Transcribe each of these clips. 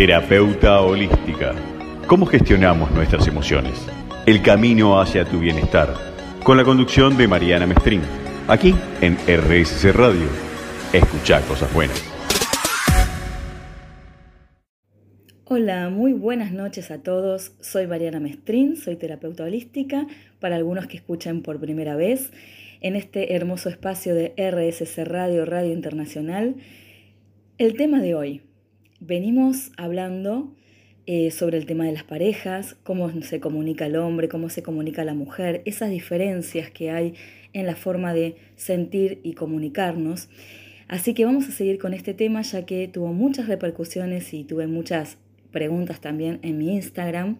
Terapeuta holística. ¿Cómo gestionamos nuestras emociones? El camino hacia tu bienestar. Con la conducción de Mariana Mestrín. Aquí en RSC Radio. Escucha cosas buenas. Hola, muy buenas noches a todos. Soy Mariana Mestrín, soy terapeuta holística para algunos que escuchan por primera vez en este hermoso espacio de RSC Radio, Radio Internacional. El tema de hoy. Venimos hablando eh, sobre el tema de las parejas, cómo se comunica el hombre, cómo se comunica la mujer, esas diferencias que hay en la forma de sentir y comunicarnos. Así que vamos a seguir con este tema ya que tuvo muchas repercusiones y tuve muchas preguntas también en mi Instagram,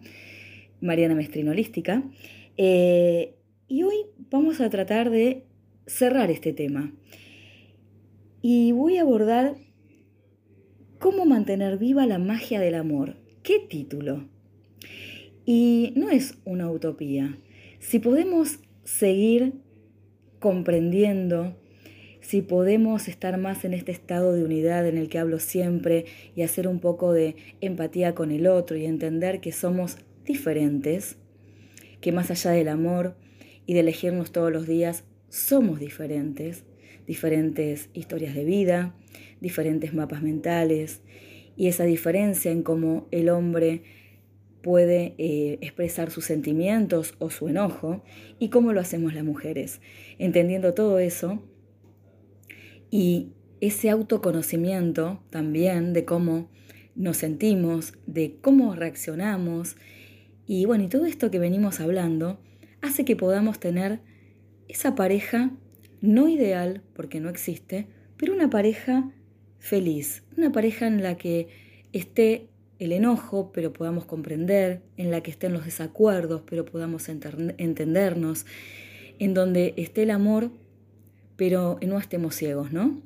Mariana Mestrinolística. Eh, y hoy vamos a tratar de cerrar este tema. Y voy a abordar cómo mantener viva la magia del amor. ¿Qué título? Y no es una utopía. Si podemos seguir comprendiendo si podemos estar más en este estado de unidad en el que hablo siempre y hacer un poco de empatía con el otro y entender que somos diferentes, que más allá del amor y de elegirnos todos los días, somos diferentes, diferentes historias de vida, diferentes mapas mentales y esa diferencia en cómo el hombre puede eh, expresar sus sentimientos o su enojo y cómo lo hacemos las mujeres. Entendiendo todo eso, y ese autoconocimiento también de cómo nos sentimos, de cómo reaccionamos, y bueno, y todo esto que venimos hablando hace que podamos tener esa pareja no ideal, porque no existe, pero una pareja feliz, una pareja en la que esté el enojo, pero podamos comprender, en la que estén los desacuerdos, pero podamos entendernos, en donde esté el amor, pero no estemos ciegos, ¿no?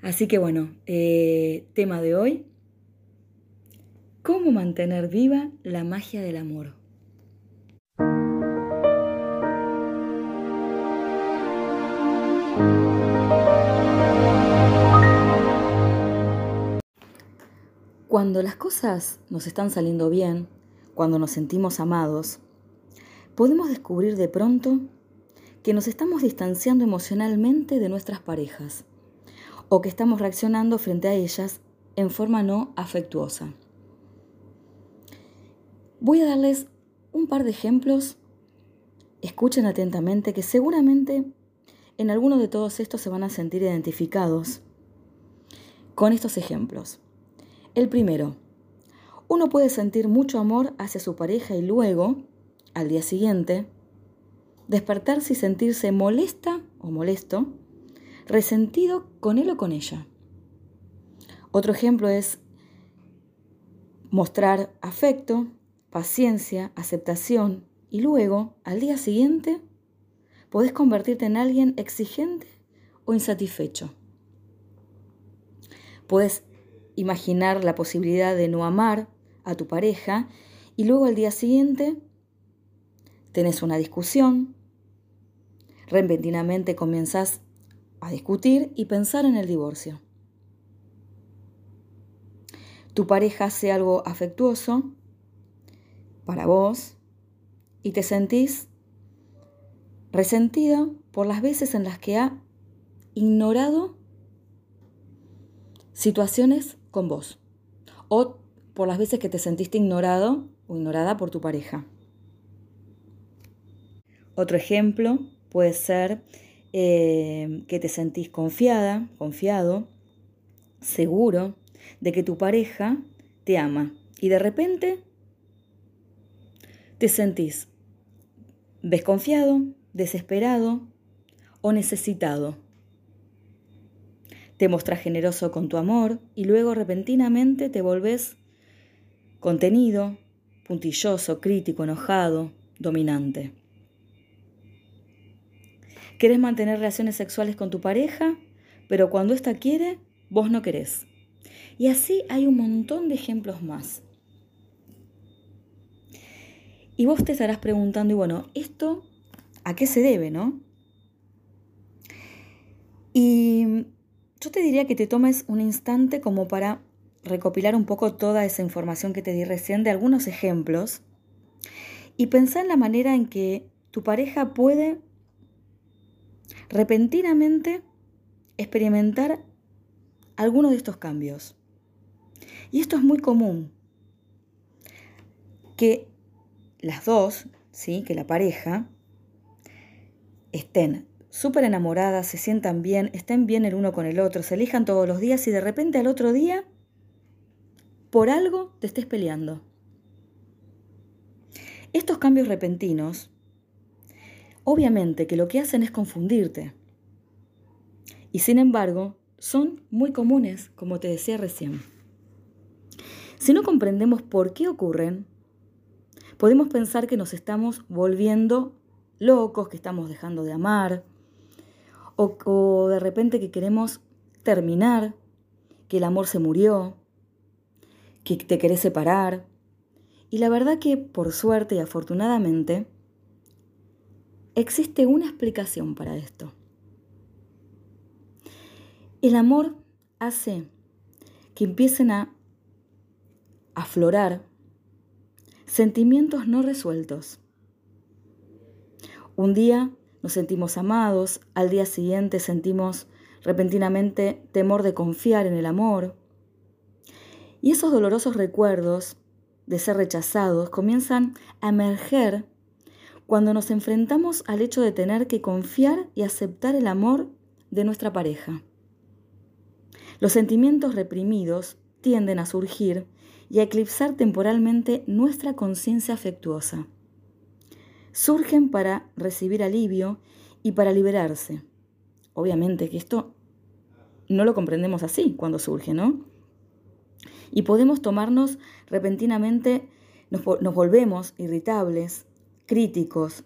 Así que bueno, eh, tema de hoy, ¿cómo mantener viva la magia del amor? Cuando las cosas nos están saliendo bien, cuando nos sentimos amados, podemos descubrir de pronto que nos estamos distanciando emocionalmente de nuestras parejas o que estamos reaccionando frente a ellas en forma no afectuosa. Voy a darles un par de ejemplos. Escuchen atentamente que seguramente en alguno de todos estos se van a sentir identificados con estos ejemplos. El primero, uno puede sentir mucho amor hacia su pareja y luego, al día siguiente, despertarse y sentirse molesta o molesto, resentido con él o con ella. Otro ejemplo es mostrar afecto, paciencia, aceptación y luego, al día siguiente, podés convertirte en alguien exigente o insatisfecho. Puedes imaginar la posibilidad de no amar a tu pareja y luego al día siguiente tenés una discusión, repentinamente comienzas a discutir y pensar en el divorcio. Tu pareja hace algo afectuoso para vos y te sentís resentida por las veces en las que ha ignorado situaciones con vos o por las veces que te sentiste ignorado o ignorada por tu pareja. Otro ejemplo puede ser eh, que te sentís confiada, confiado, seguro de que tu pareja te ama y de repente te sentís desconfiado, desesperado o necesitado. Te mostras generoso con tu amor y luego repentinamente te volvés contenido, puntilloso, crítico, enojado, dominante. Querés mantener relaciones sexuales con tu pareja, pero cuando ésta quiere, vos no querés. Y así hay un montón de ejemplos más. Y vos te estarás preguntando, y bueno, ¿esto a qué se debe, no? Y yo te diría que te tomes un instante como para recopilar un poco toda esa información que te di recién de algunos ejemplos y pensar en la manera en que tu pareja puede repentinamente experimentar alguno de estos cambios. Y esto es muy común, que las dos, ¿sí? que la pareja, estén súper enamoradas, se sientan bien, estén bien el uno con el otro, se elijan todos los días y de repente al otro día, por algo, te estés peleando. Estos cambios repentinos, obviamente que lo que hacen es confundirte. Y sin embargo, son muy comunes, como te decía recién. Si no comprendemos por qué ocurren, podemos pensar que nos estamos volviendo locos, que estamos dejando de amar, o, de repente que queremos terminar, que el amor se murió, que te querés separar. Y la verdad que, por suerte y afortunadamente, existe una explicación para esto. El amor hace que empiecen a aflorar sentimientos no resueltos. Un día nos sentimos amados, al día siguiente sentimos repentinamente temor de confiar en el amor. Y esos dolorosos recuerdos de ser rechazados comienzan a emerger cuando nos enfrentamos al hecho de tener que confiar y aceptar el amor de nuestra pareja. Los sentimientos reprimidos tienden a surgir y a eclipsar temporalmente nuestra conciencia afectuosa. Surgen para recibir alivio y para liberarse. Obviamente que esto no lo comprendemos así cuando surge, ¿no? Y podemos tomarnos repentinamente, nos, nos volvemos irritables, críticos,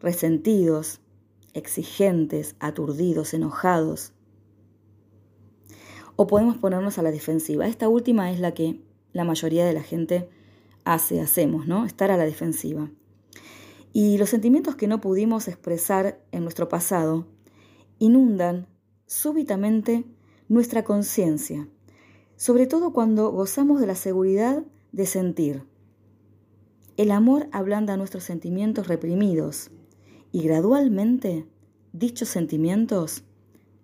resentidos, exigentes, aturdidos, enojados, o podemos ponernos a la defensiva. Esta última es la que la mayoría de la gente hace, hacemos, ¿no? Estar a la defensiva. Y los sentimientos que no pudimos expresar en nuestro pasado inundan súbitamente nuestra conciencia, sobre todo cuando gozamos de la seguridad de sentir. El amor ablanda nuestros sentimientos reprimidos y gradualmente dichos sentimientos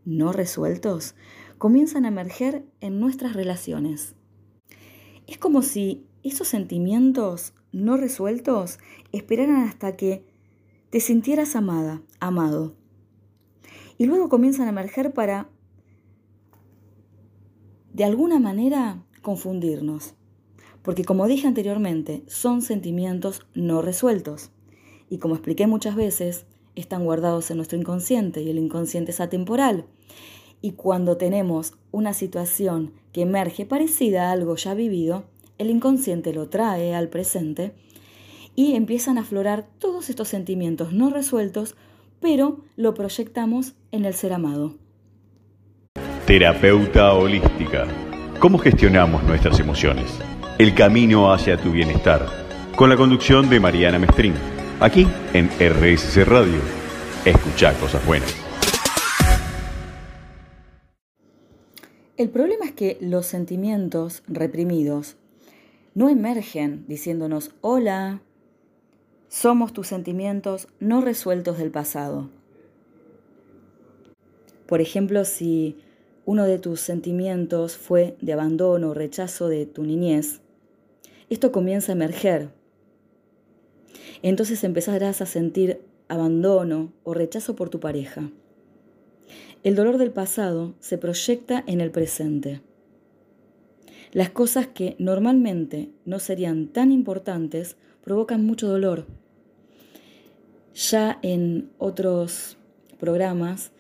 no resueltos comienzan a emerger en nuestras relaciones. Es como si esos sentimientos no resueltos esperaran hasta que te sintieras amada, amado. Y luego comienzan a emerger para, de alguna manera, confundirnos. Porque como dije anteriormente, son sentimientos no resueltos. Y como expliqué muchas veces, están guardados en nuestro inconsciente y el inconsciente es atemporal. Y cuando tenemos una situación que emerge parecida a algo ya vivido, el inconsciente lo trae al presente y empiezan a aflorar todos estos sentimientos no resueltos, pero lo proyectamos en el ser amado. Terapeuta holística. ¿Cómo gestionamos nuestras emociones? El camino hacia tu bienestar. Con la conducción de Mariana Mestrín. Aquí en RSC Radio. Escucha cosas buenas. El problema es que los sentimientos reprimidos no emergen diciéndonos, hola, somos tus sentimientos no resueltos del pasado. Por ejemplo, si uno de tus sentimientos fue de abandono o rechazo de tu niñez, esto comienza a emerger. Entonces empezarás a sentir abandono o rechazo por tu pareja. El dolor del pasado se proyecta en el presente. Las cosas que normalmente no serían tan importantes provocan mucho dolor. Ya en otros programas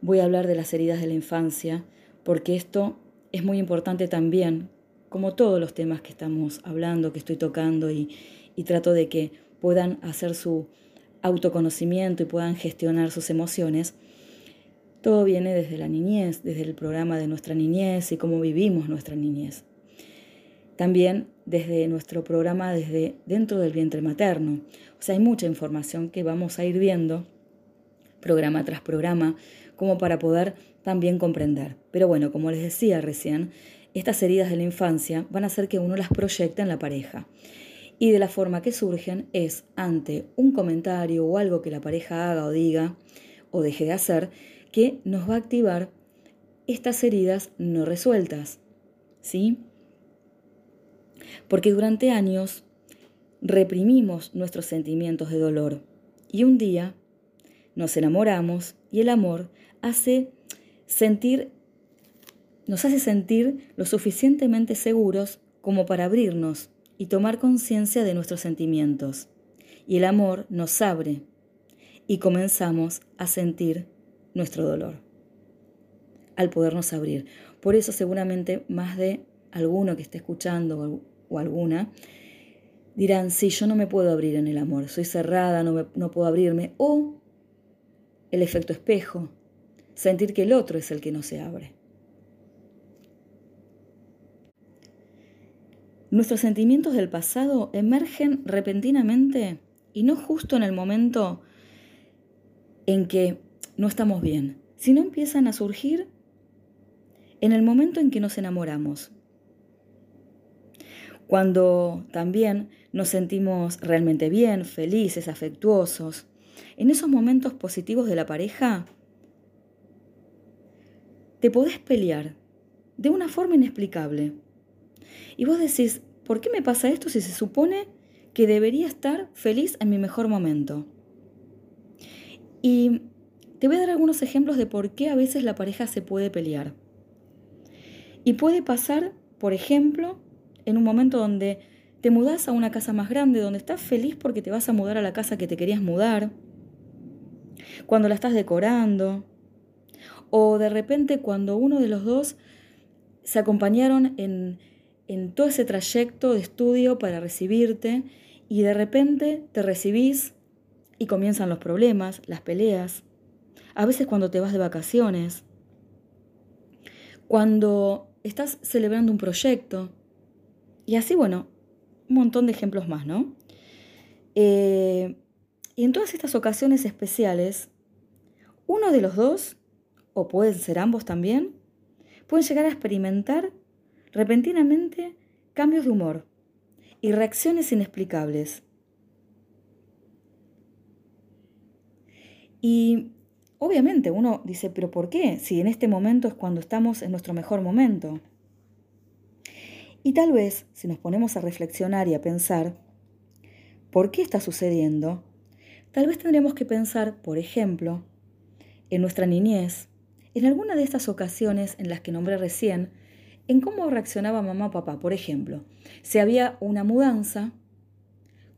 voy a hablar de las heridas de la infancia, porque esto es muy importante también, como todos los temas que estamos hablando, que estoy tocando, y, y trato de que puedan hacer su autoconocimiento y puedan gestionar sus emociones todo viene desde la niñez, desde el programa de nuestra niñez y cómo vivimos nuestra niñez. También desde nuestro programa desde dentro del vientre materno. O sea, hay mucha información que vamos a ir viendo programa tras programa como para poder también comprender. Pero bueno, como les decía recién, estas heridas de la infancia van a hacer que uno las proyecte en la pareja. Y de la forma que surgen es ante un comentario o algo que la pareja haga o diga o deje de hacer, que nos va a activar estas heridas no resueltas. ¿Sí? Porque durante años reprimimos nuestros sentimientos de dolor y un día nos enamoramos y el amor hace sentir nos hace sentir lo suficientemente seguros como para abrirnos y tomar conciencia de nuestros sentimientos. Y el amor nos abre y comenzamos a sentir nuestro dolor al podernos abrir. Por eso seguramente más de alguno que esté escuchando o alguna dirán, sí, yo no me puedo abrir en el amor, soy cerrada, no, no puedo abrirme. O el efecto espejo, sentir que el otro es el que no se abre. Nuestros sentimientos del pasado emergen repentinamente y no justo en el momento en que no estamos bien, sino empiezan a surgir en el momento en que nos enamoramos. Cuando también nos sentimos realmente bien, felices, afectuosos, en esos momentos positivos de la pareja, te podés pelear de una forma inexplicable. Y vos decís, ¿por qué me pasa esto si se supone que debería estar feliz en mi mejor momento? Y te voy a dar algunos ejemplos de por qué a veces la pareja se puede pelear. Y puede pasar, por ejemplo, en un momento donde te mudas a una casa más grande, donde estás feliz porque te vas a mudar a la casa que te querías mudar, cuando la estás decorando, o de repente cuando uno de los dos se acompañaron en, en todo ese trayecto de estudio para recibirte y de repente te recibís y comienzan los problemas, las peleas, a veces cuando te vas de vacaciones, cuando estás celebrando un proyecto, y así, bueno, un montón de ejemplos más, ¿no? Eh, y en todas estas ocasiones especiales, uno de los dos, o pueden ser ambos también, pueden llegar a experimentar repentinamente cambios de humor y reacciones inexplicables. Y obviamente uno dice, pero ¿por qué? Si en este momento es cuando estamos en nuestro mejor momento. Y tal vez, si nos ponemos a reflexionar y a pensar, ¿por qué está sucediendo? Tal vez tendríamos que pensar, por ejemplo, en nuestra niñez, en alguna de estas ocasiones en las que nombré recién, en cómo reaccionaba mamá o papá. Por ejemplo, si había una mudanza,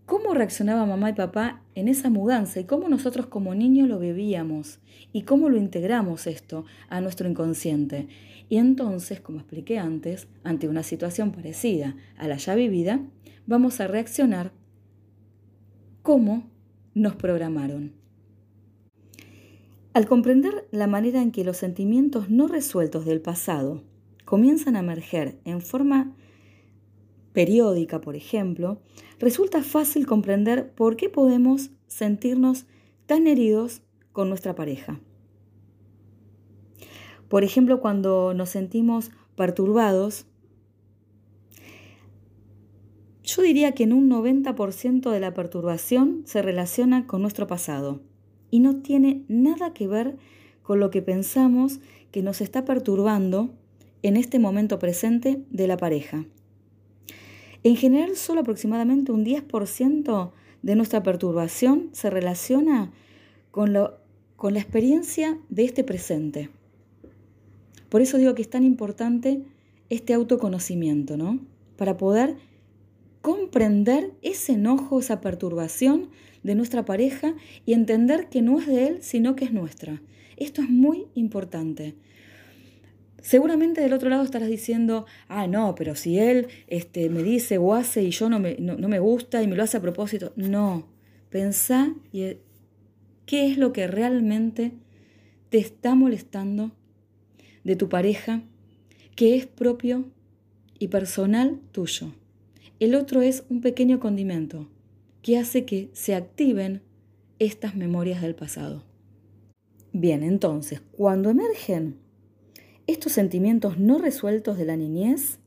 cómo reaccionaba mamá y papá en esa mudanza y cómo nosotros como niños lo vivíamos y cómo lo integramos esto a nuestro inconsciente. Y entonces, como expliqué antes, ante una situación parecida a la ya vivida, vamos a reaccionar como nos programaron. Al comprender la manera en que los sentimientos no resueltos del pasado comienzan a emerger en forma periódica, por ejemplo, resulta fácil comprender por qué podemos sentirnos tan heridos con nuestra pareja. Por ejemplo, cuando nos sentimos perturbados, yo diría que en un 90% de la perturbación se relaciona con nuestro pasado y no tiene nada que ver con lo que pensamos que nos está perturbando en este momento presente de la pareja. En general, solo aproximadamente un 10% de nuestra perturbación se relaciona con, con la experiencia de este presente. Por eso digo que es tan importante este autoconocimiento, ¿no? Para poder comprender ese enojo, esa perturbación de nuestra pareja y entender que no es de él, sino que es nuestra. Esto es muy importante. Seguramente del otro lado estarás diciendo, ah, no, pero si él este, me dice o hace y yo no me, no, me gusta y me lo hace a propósito. No, pensá y, qué es lo que realmente te está molestando de tu pareja, que es propio y personal tuyo. El otro es un pequeño condimento que hace que se activen estas memorias del pasado. Bien, entonces, cuando emergen estos sentimientos no resueltos de la niñez,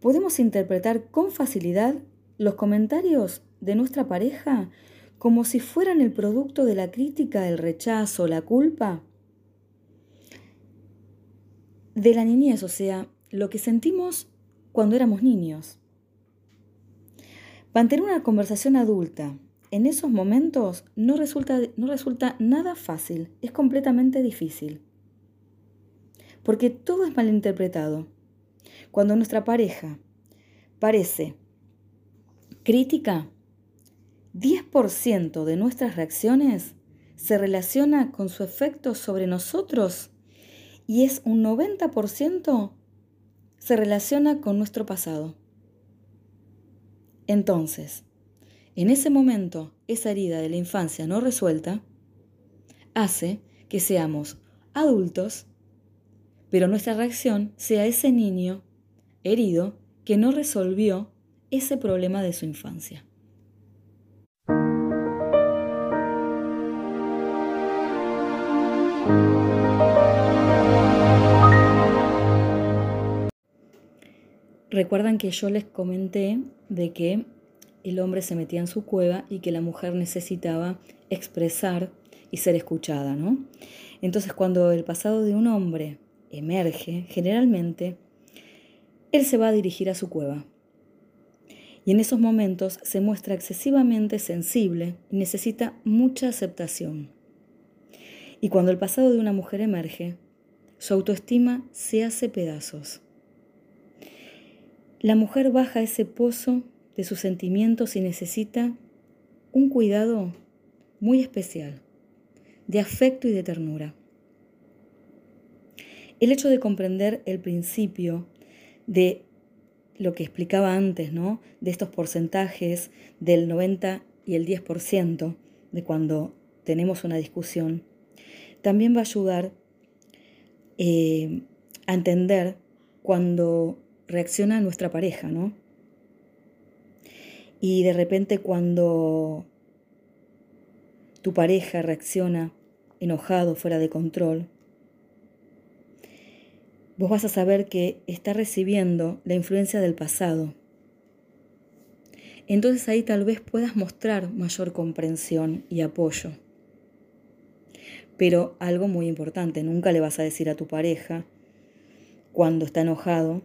podemos interpretar con facilidad los comentarios de nuestra pareja como si fueran el producto de la crítica, el rechazo, la culpa de la niñez, o sea, lo que sentimos cuando éramos niños. Mantener una conversación adulta en esos momentos no resulta, no resulta nada fácil, es completamente difícil. Porque todo es malinterpretado. Cuando nuestra pareja parece crítica, 10% de nuestras reacciones se relaciona con su efecto sobre nosotros y es un 90% se relaciona con nuestro pasado. Entonces, en ese momento, esa herida de la infancia no resuelta hace que seamos adultos, pero nuestra reacción sea ese niño herido que no resolvió ese problema de su infancia. Recuerdan que yo les comenté de que el hombre se metía en su cueva y que la mujer necesitaba expresar y ser escuchada, ¿no? Entonces cuando el pasado de un hombre emerge, generalmente, él se va a dirigir a su cueva. Y en esos momentos se muestra excesivamente sensible y necesita mucha aceptación. Y cuando el pasado de una mujer emerge, su autoestima se hace pedazos. La mujer baja ese pozo de sus sentimientos y necesita un cuidado muy especial, de afecto y de ternura. El hecho de comprender el principio de lo que explicaba antes, ¿no? De estos porcentajes del 90 y el 10% de cuando tenemos una discusión, también va a ayudar eh, a entender cuando reacciona nuestra pareja, ¿no? Y de repente cuando tu pareja reacciona enojado, fuera de control, vos vas a saber que está recibiendo la influencia del pasado. Entonces ahí tal vez puedas mostrar mayor comprensión y apoyo. Pero algo muy importante, nunca le vas a decir a tu pareja cuando está enojado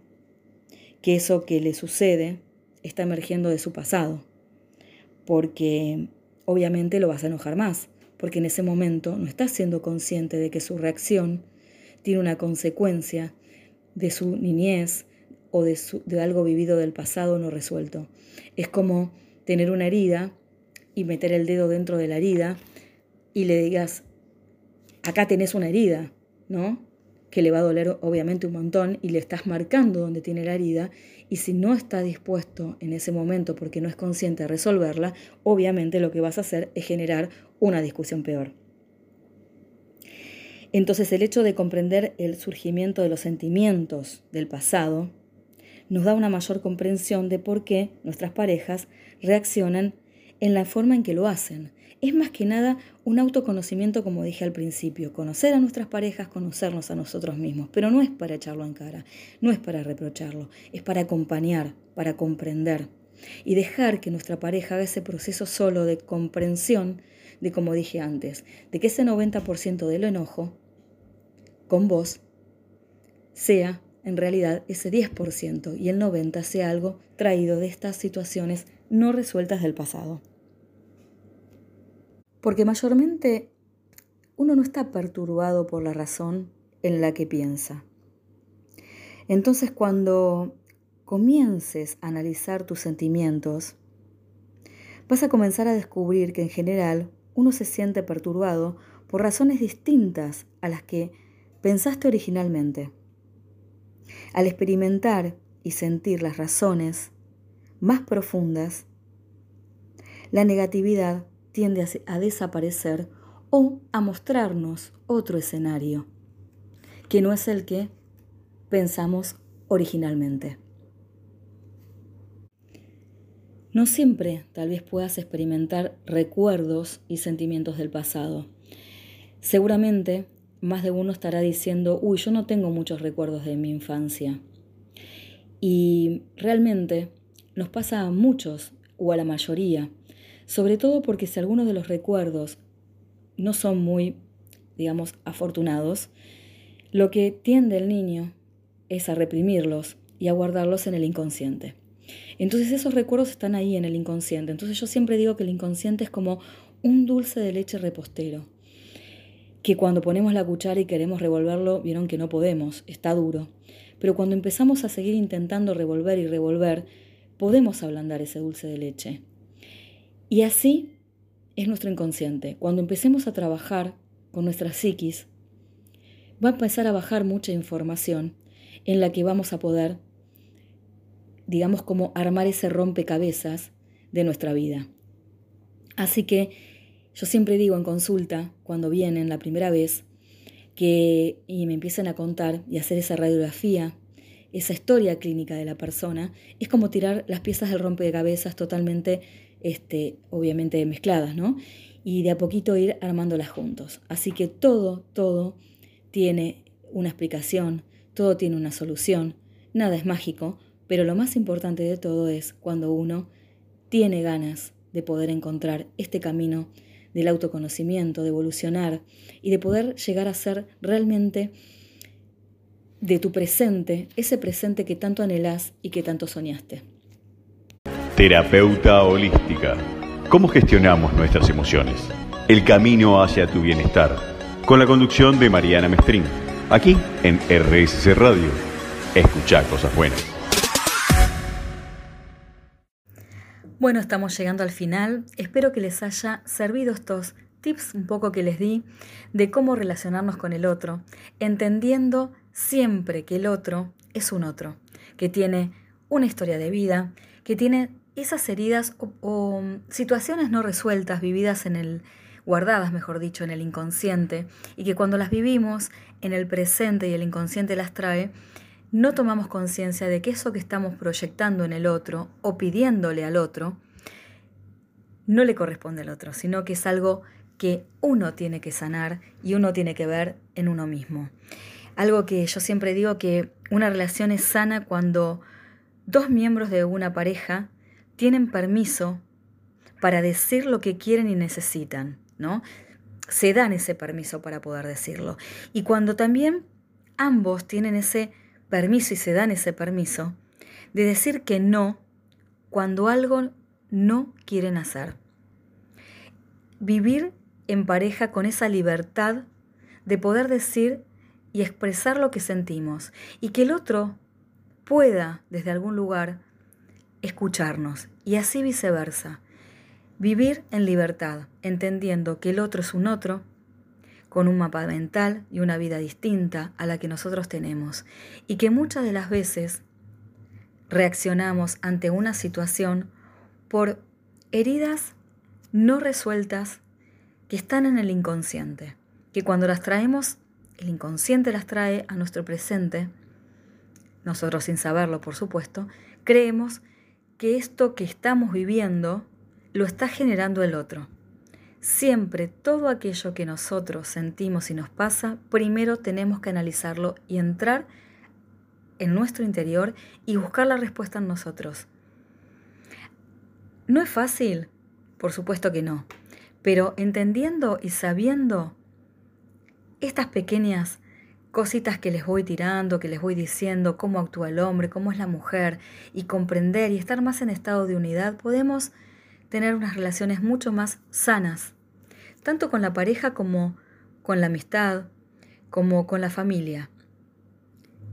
que eso que le sucede está emergiendo de su pasado, porque obviamente lo vas a enojar más, porque en ese momento no estás siendo consciente de que su reacción tiene una consecuencia de su niñez o de, de algo vivido del pasado no resuelto. Es como tener una herida y meter el dedo dentro de la herida y le digas, acá tenés una herida, ¿no? que le va a doler obviamente un montón y le estás marcando donde tiene la herida y si no está dispuesto en ese momento porque no es consciente de resolverla, obviamente lo que vas a hacer es generar una discusión peor. Entonces el hecho de comprender el surgimiento de los sentimientos del pasado nos da una mayor comprensión de por qué nuestras parejas reaccionan en la forma en que lo hacen, es más que nada un autoconocimiento, como dije al principio, conocer a nuestras parejas, conocernos a nosotros mismos, pero no es para echarlo en cara, no es para reprocharlo, es para acompañar, para comprender y dejar que nuestra pareja haga ese proceso solo de comprensión de, como dije antes, de que ese 90% del enojo con vos sea en realidad ese 10% y el 90% sea algo traído de estas situaciones no resueltas del pasado. Porque mayormente uno no está perturbado por la razón en la que piensa. Entonces cuando comiences a analizar tus sentimientos, vas a comenzar a descubrir que en general uno se siente perturbado por razones distintas a las que pensaste originalmente. Al experimentar y sentir las razones más profundas, la negatividad tiende a desaparecer o a mostrarnos otro escenario, que no es el que pensamos originalmente. No siempre tal vez puedas experimentar recuerdos y sentimientos del pasado. Seguramente más de uno estará diciendo, uy, yo no tengo muchos recuerdos de mi infancia. Y realmente nos pasa a muchos o a la mayoría, sobre todo porque si algunos de los recuerdos no son muy, digamos, afortunados, lo que tiende el niño es a reprimirlos y a guardarlos en el inconsciente. Entonces esos recuerdos están ahí en el inconsciente. Entonces yo siempre digo que el inconsciente es como un dulce de leche repostero, que cuando ponemos la cuchara y queremos revolverlo, vieron que no podemos, está duro. Pero cuando empezamos a seguir intentando revolver y revolver, podemos ablandar ese dulce de leche. Y así es nuestro inconsciente. Cuando empecemos a trabajar con nuestra psiquis, va a empezar a bajar mucha información en la que vamos a poder, digamos, como armar ese rompecabezas de nuestra vida. Así que yo siempre digo en consulta, cuando vienen la primera vez, que y me empiezan a contar y hacer esa radiografía, esa historia clínica de la persona, es como tirar las piezas del rompecabezas totalmente, este, obviamente mezcladas, ¿no? Y de a poquito ir armándolas juntos. Así que todo, todo tiene una explicación, todo tiene una solución, nada es mágico, pero lo más importante de todo es cuando uno tiene ganas de poder encontrar este camino del autoconocimiento, de evolucionar y de poder llegar a ser realmente de tu presente, ese presente que tanto anhelás y que tanto soñaste. Terapeuta holística. ¿Cómo gestionamos nuestras emociones? El camino hacia tu bienestar. Con la conducción de Mariana Mestrín. Aquí en RSC Radio. Escucha cosas buenas. Bueno, estamos llegando al final. Espero que les haya servido estos tips un poco que les di de cómo relacionarnos con el otro, entendiendo siempre que el otro es un otro, que tiene una historia de vida, que tiene esas heridas o, situaciones no resueltas, vividas en el, guardadas, mejor dicho, en el inconsciente, y que cuando las vivimos en el presente y el inconsciente las trae, no tomamos conciencia de que eso que estamos proyectando en el otro o pidiéndole al otro, no le corresponde al otro, sino que es algo que uno tiene que sanar y uno tiene que ver en uno mismo. Algo que yo siempre digo que una relación es sana cuando dos miembros de una pareja tienen permiso para decir lo que quieren y necesitan, ¿no? Se dan ese permiso para poder decirlo. Y cuando también ambos tienen ese permiso y se dan ese permiso de decir que no cuando algo no quieren hacer. Vivir en pareja con esa libertad de poder decir y expresar lo que sentimos y que el otro pueda desde algún lugar escucharnos y así viceversa. Vivir en libertad, entendiendo que el otro es un otro con un mapa mental y una vida distinta a la que nosotros tenemos, y que muchas de las veces reaccionamos ante una situación por heridas no resueltas que están en el inconsciente, que cuando las traemos, el inconsciente las trae a nuestro presente, nosotros sin saberlo, por supuesto, creemos que esto que estamos viviendo lo está generando el otro. Siempre todo aquello que nosotros sentimos y nos pasa, primero tenemos que analizarlo y entrar en nuestro interior y buscar la respuesta en nosotros. ¿No es fácil? Por supuesto que no. Pero entendiendo y sabiendo estas pequeñas cositas que les voy tirando, que les voy diciendo, cómo actúa el hombre, cómo es la mujer, y comprender y estar más en estado de unidad, podemos tener unas relaciones mucho más sanas, tanto con la pareja como con la amistad, como con la familia.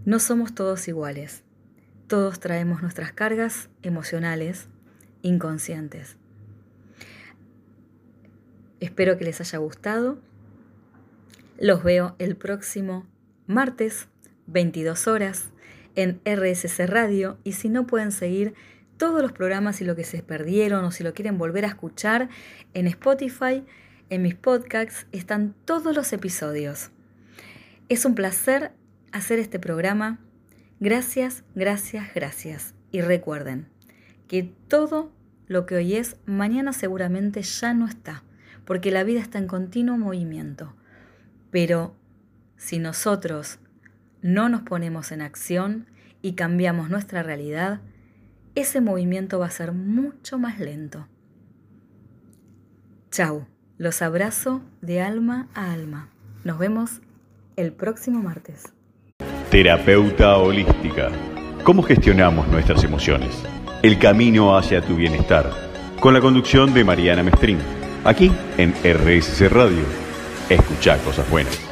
No somos todos iguales. Todos traemos nuestras cargas emocionales inconscientes. Espero que les haya gustado. Los veo el próximo martes, 22 horas, en RSC Radio y si no pueden seguir todos los programas y lo que se perdieron o si lo quieren volver a escuchar en Spotify, en mis podcasts están todos los episodios. Es un placer hacer este programa. Gracias, gracias, gracias. Y recuerden que todo lo que hoy es, mañana seguramente ya no está, porque la vida está en continuo movimiento. Pero si nosotros no nos ponemos en acción y cambiamos nuestra realidad, ese movimiento va a ser mucho más lento. Chau, los abrazo de alma a alma. Nos vemos el próximo martes. Terapeuta holística. ¿Cómo gestionamos nuestras emociones? El camino hacia tu bienestar. Con la conducción de Mariana Mestrín. Aquí en RSC Radio. Escucha cosas buenas.